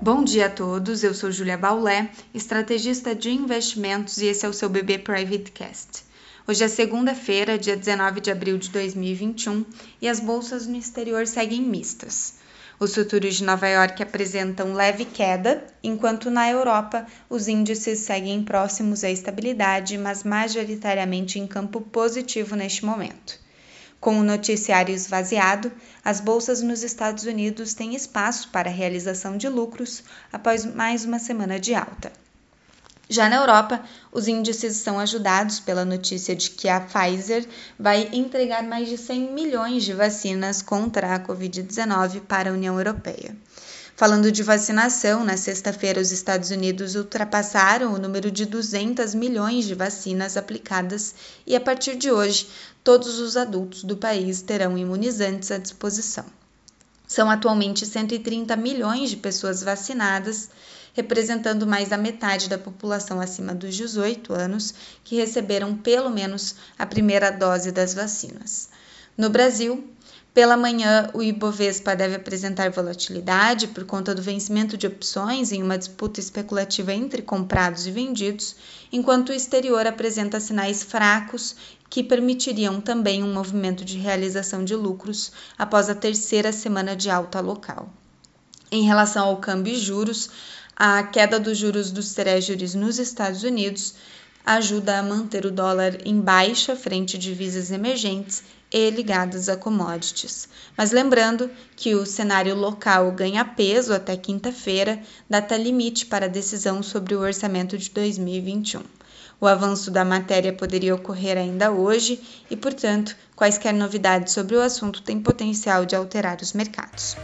Bom dia a todos, eu sou Julia Baulé, estrategista de investimentos e esse é o seu BB Private Cast. Hoje é segunda-feira, dia 19 de abril de 2021 e as bolsas no exterior seguem mistas. Os futuros de Nova York apresentam leve queda, enquanto na Europa os índices seguem próximos à estabilidade, mas majoritariamente em campo positivo neste momento. Com o noticiário esvaziado, as bolsas nos Estados Unidos têm espaço para a realização de lucros após mais uma semana de alta. Já na Europa, os índices são ajudados pela notícia de que a Pfizer vai entregar mais de 100 milhões de vacinas contra a Covid-19 para a União Europeia. Falando de vacinação, na sexta-feira os Estados Unidos ultrapassaram o número de 200 milhões de vacinas aplicadas e a partir de hoje todos os adultos do país terão imunizantes à disposição. São atualmente 130 milhões de pessoas vacinadas, representando mais da metade da população acima dos 18 anos que receberam pelo menos a primeira dose das vacinas. No Brasil, pela manhã, o Ibovespa deve apresentar volatilidade por conta do vencimento de opções em uma disputa especulativa entre comprados e vendidos, enquanto o exterior apresenta sinais fracos que permitiriam também um movimento de realização de lucros após a terceira semana de alta local. Em relação ao câmbio e juros, a queda dos juros dos treasuries nos Estados Unidos ajuda a manter o dólar em baixa frente a divisas emergentes e ligadas a commodities. Mas lembrando que o cenário local ganha peso até quinta-feira, data limite para a decisão sobre o orçamento de 2021. O avanço da matéria poderia ocorrer ainda hoje e, portanto, quaisquer novidades sobre o assunto têm potencial de alterar os mercados.